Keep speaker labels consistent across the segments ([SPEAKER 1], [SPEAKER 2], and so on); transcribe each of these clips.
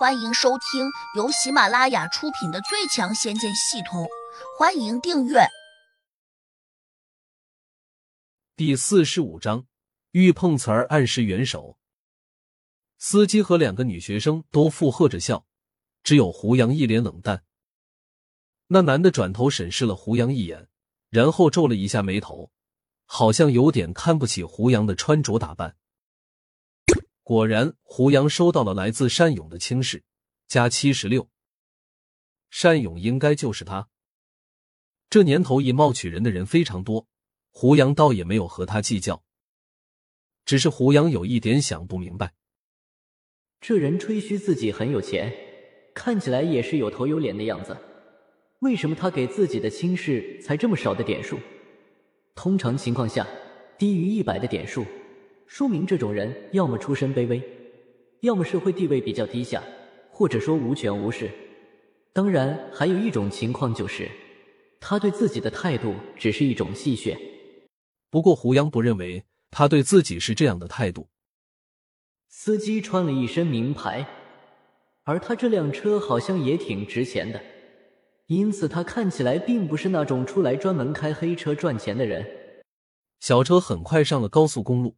[SPEAKER 1] 欢迎收听由喜马拉雅出品的《最强仙剑系统》，欢迎订阅。
[SPEAKER 2] 第四十五章，欲碰瓷儿暗示援手。司机和两个女学生都附和着笑，只有胡杨一脸冷淡。那男的转头审视了胡杨一眼，然后皱了一下眉头，好像有点看不起胡杨的穿着打扮。果然，胡杨收到了来自单勇的轻视，加七十六。单勇应该就是他。这年头以貌取人的人非常多，胡杨倒也没有和他计较。只是胡杨有一点想不明白，
[SPEAKER 3] 这人吹嘘自己很有钱，看起来也是有头有脸的样子，为什么他给自己的轻视才这么少的点数？通常情况下，低于一百的点数。说明这种人要么出身卑微，要么社会地位比较低下，或者说无权无势。当然，还有一种情况就是，他对自己的态度只是一种戏谑。
[SPEAKER 2] 不过胡杨不认为他对自己是这样的态度。
[SPEAKER 3] 司机穿了一身名牌，而他这辆车好像也挺值钱的，因此他看起来并不是那种出来专门开黑车赚钱的人。
[SPEAKER 2] 小车很快上了高速公路。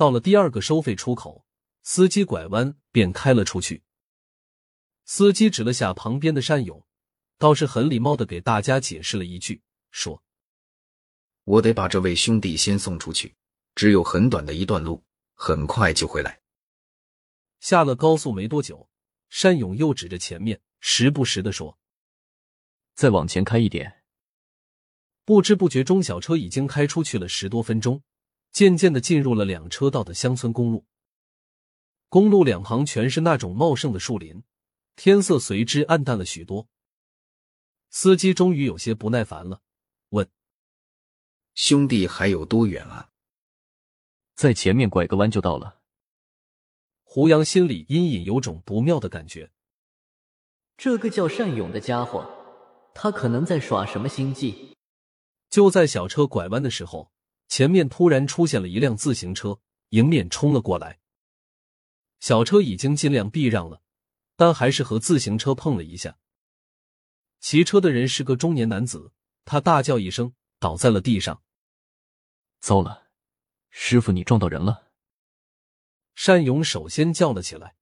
[SPEAKER 2] 到了第二个收费出口，司机拐弯便开了出去。司机指了下旁边的单勇，倒是很礼貌的给大家解释了一句，说：“
[SPEAKER 4] 我得把这位兄弟先送出去，只有很短的一段路，很快就回来。”
[SPEAKER 2] 下了高速没多久，单勇又指着前面，时不时的说：“
[SPEAKER 5] 再往前开一点。”
[SPEAKER 2] 不知不觉中，小车已经开出去了十多分钟。渐渐的进入了两车道的乡村公路，公路两旁全是那种茂盛的树林，天色随之暗淡了许多。司机终于有些不耐烦了，问：“
[SPEAKER 4] 兄弟，还有多远啊？”
[SPEAKER 5] 在前面拐个弯就到了。
[SPEAKER 2] 胡杨心里隐隐有种不妙的感觉，
[SPEAKER 3] 这个叫单勇的家伙，他可能在耍什么心计。
[SPEAKER 2] 就在小车拐弯的时候。前面突然出现了一辆自行车，迎面冲了过来。小车已经尽量避让了，但还是和自行车碰了一下。骑车的人是个中年男子，他大叫一声，倒在了地上。
[SPEAKER 5] 糟了，师傅，你撞到人了！
[SPEAKER 2] 单勇首先叫了起来。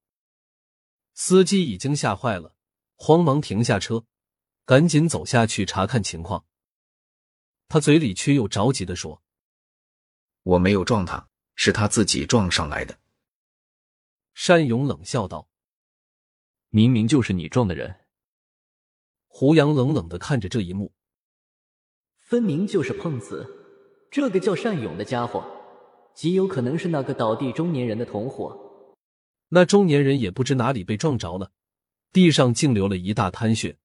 [SPEAKER 2] 司机已经吓坏了，慌忙停下车，赶紧走下去查看情况。他嘴里却又着急的说。
[SPEAKER 4] 我没有撞他，是他自己撞上来的。
[SPEAKER 2] 单勇冷笑道：“
[SPEAKER 5] 明明就是你撞的人。”
[SPEAKER 2] 胡杨冷冷的看着这一幕，
[SPEAKER 3] 分明就是碰瓷。这个叫单勇的家伙，极有可能是那个倒地中年人的同伙。
[SPEAKER 2] 那中年人也不知哪里被撞着了，地上竟流了一大滩血。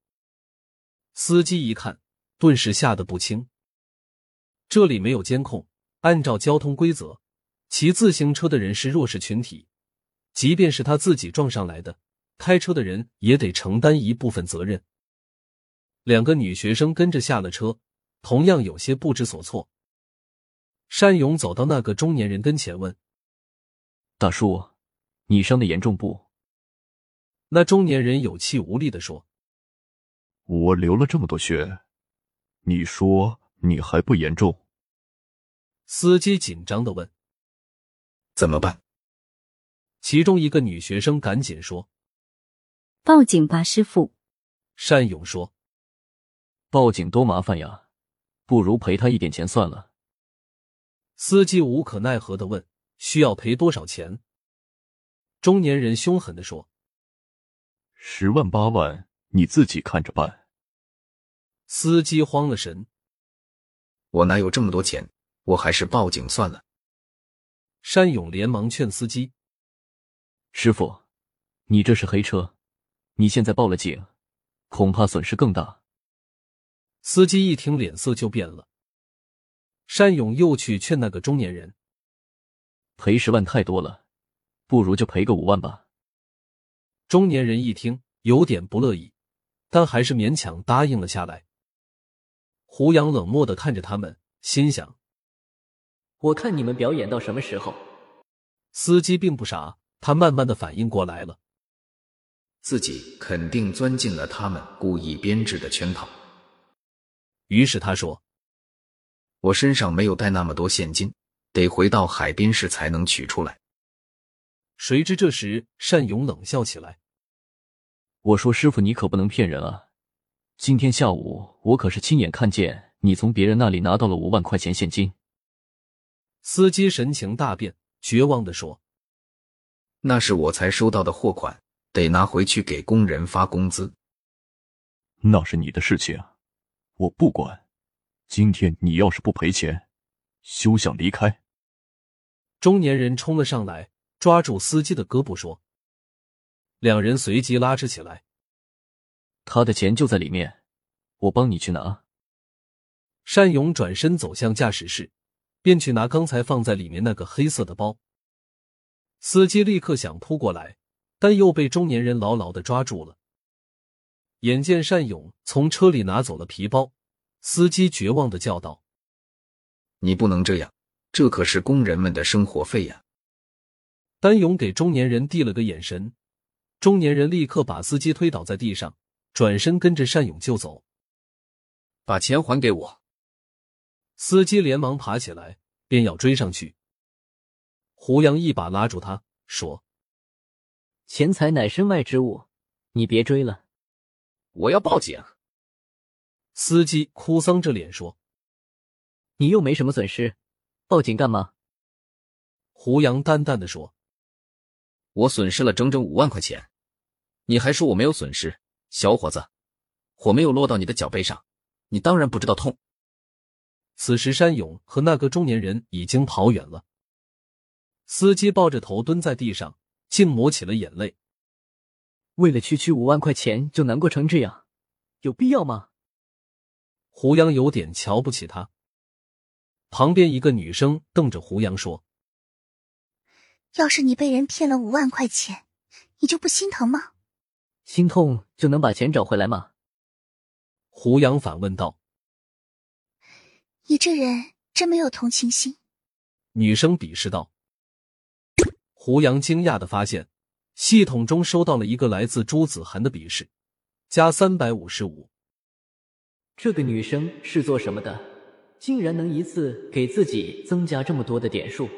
[SPEAKER 2] 司机一看，顿时吓得不轻。这里没有监控。按照交通规则，骑自行车的人是弱势群体，即便是他自己撞上来的，开车的人也得承担一部分责任。两个女学生跟着下了车，同样有些不知所措。单勇走到那个中年人跟前问：“
[SPEAKER 5] 大叔，你伤的严重不？”
[SPEAKER 2] 那中年人有气无力的说：“
[SPEAKER 6] 我流了这么多血，你说你还不严重？”
[SPEAKER 2] 司机紧张的问：“
[SPEAKER 4] 怎么办？”
[SPEAKER 2] 其中一个女学生赶紧说：“
[SPEAKER 7] 报警吧，师傅。”
[SPEAKER 2] 单勇说：“
[SPEAKER 5] 报警多麻烦呀，不如赔他一点钱算了。”
[SPEAKER 2] 司机无可奈何的问：“需要赔多少钱？”中年人凶狠的说：“
[SPEAKER 6] 十万八万，你自己看着办。”
[SPEAKER 2] 司机慌了神：“
[SPEAKER 4] 我哪有这么多钱？”我还是报警算了。
[SPEAKER 2] 山勇连忙劝司机：“
[SPEAKER 5] 师傅，你这是黑车，你现在报了警，恐怕损失更大。”
[SPEAKER 2] 司机一听，脸色就变了。山勇又去劝那个中年人：“
[SPEAKER 5] 赔十万太多了，不如就赔个五万吧。”
[SPEAKER 2] 中年人一听，有点不乐意，但还是勉强答应了下来。胡杨冷漠的看着他们，心想。
[SPEAKER 3] 我看你们表演到什么时候？
[SPEAKER 2] 司机并不傻，他慢慢的反应过来了。
[SPEAKER 4] 自己肯定钻进了他们故意编制的圈套。
[SPEAKER 2] 于是他说：“
[SPEAKER 4] 我身上没有带那么多现金，得回到海滨市才能取出来。”
[SPEAKER 2] 谁知这时单勇冷笑起来：“
[SPEAKER 5] 我说师傅，你可不能骗人啊！今天下午我可是亲眼看见你从别人那里拿到了五万块钱现金。”
[SPEAKER 2] 司机神情大变，绝望的说：“
[SPEAKER 4] 那是我才收到的货款。”得拿回去给工人发工资，
[SPEAKER 6] 那是你的事情，我不管。今天你要是不赔钱，休想离开。
[SPEAKER 2] 中年人冲了上来，抓住司机的胳膊说：“两人随即拉扯起来。”
[SPEAKER 5] 他的钱就在里面，我帮你去拿。
[SPEAKER 2] 单勇转身走向驾驶室，便去拿刚才放在里面那个黑色的包。司机立刻想扑过来。但又被中年人牢牢的抓住了。眼见单勇从车里拿走了皮包，司机绝望的叫道：“
[SPEAKER 4] 你不能这样，这可是工人们的生活费呀！”
[SPEAKER 2] 单勇给中年人递了个眼神，中年人立刻把司机推倒在地上，转身跟着单勇就走。
[SPEAKER 4] 把钱还给我！
[SPEAKER 2] 司机连忙爬起来，便要追上去。胡杨一把拉住他，说。
[SPEAKER 3] 钱财乃身外之物，你别追了。
[SPEAKER 4] 我要报警。
[SPEAKER 2] 司机哭丧着脸说：“
[SPEAKER 3] 你又没什么损失，报警干嘛？”
[SPEAKER 2] 胡杨淡淡的说：“
[SPEAKER 4] 我损失了整整五万块钱，你还说我没有损失？小伙子，火没有落到你的脚背上，你当然不知道痛。”
[SPEAKER 2] 此时，山勇和那个中年人已经跑远了。司机抱着头蹲在地上。竟抹起了眼泪。
[SPEAKER 3] 为了区区五万块钱就难过成这样，有必要吗？
[SPEAKER 2] 胡杨有点瞧不起他。旁边一个女生瞪着胡杨说：“
[SPEAKER 1] 要是你被人骗了五万块钱，你就不心疼吗？
[SPEAKER 3] 心痛就能把钱找回来吗？”
[SPEAKER 2] 胡杨反问道：“
[SPEAKER 1] 你这人真没有同情心。”
[SPEAKER 2] 女生鄙视道。胡杨惊讶的发现，系统中收到了一个来自朱子涵的鄙视，加三百五十五。
[SPEAKER 3] 这个女生是做什么的？竟然能一次给自己增加这么多的点数？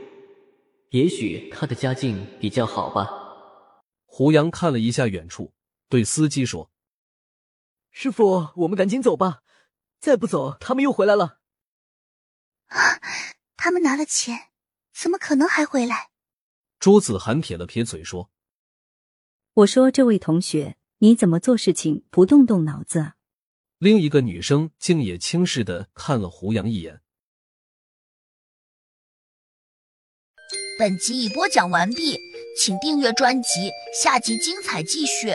[SPEAKER 3] 也许她的家境比较好吧。
[SPEAKER 2] 胡杨看了一下远处，对司机说：“
[SPEAKER 3] 师傅，我们赶紧走吧，再不走，他们又回来了。”
[SPEAKER 1] 啊！他们拿了钱，怎么可能还回来？
[SPEAKER 2] 朱子涵撇了撇嘴说：“
[SPEAKER 7] 我说，这位同学，你怎么做事情不动动脑子啊？”
[SPEAKER 2] 另一个女生竟也轻视的看了胡杨一眼。
[SPEAKER 1] 本集已播讲完毕，请订阅专辑，下集精彩继续。